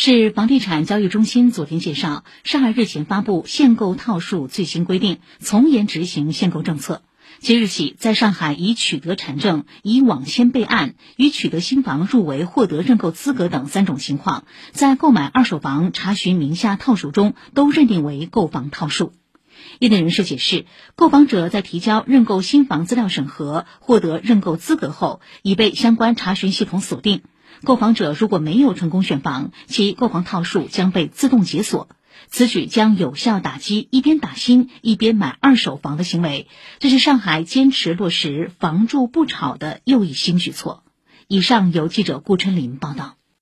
市房地产交易中心昨天介绍，上海日前发布限购套数最新规定，从严执行限购政策。即日起，在上海已取得产证、已网签备案、已取得新房入围获得认购资格等三种情况，在购买二手房查询名下套数中，都认定为购房套数。业内人士解释，购房者在提交认购新房资料审核、获得认购资格后，已被相关查询系统锁定。购房者如果没有成功选房，其购房套数将被自动解锁。此举将有效打击一边打新一边买二手房的行为，这是上海坚持落实“房住不炒”的又一新举措。以上由记者顾春林报道。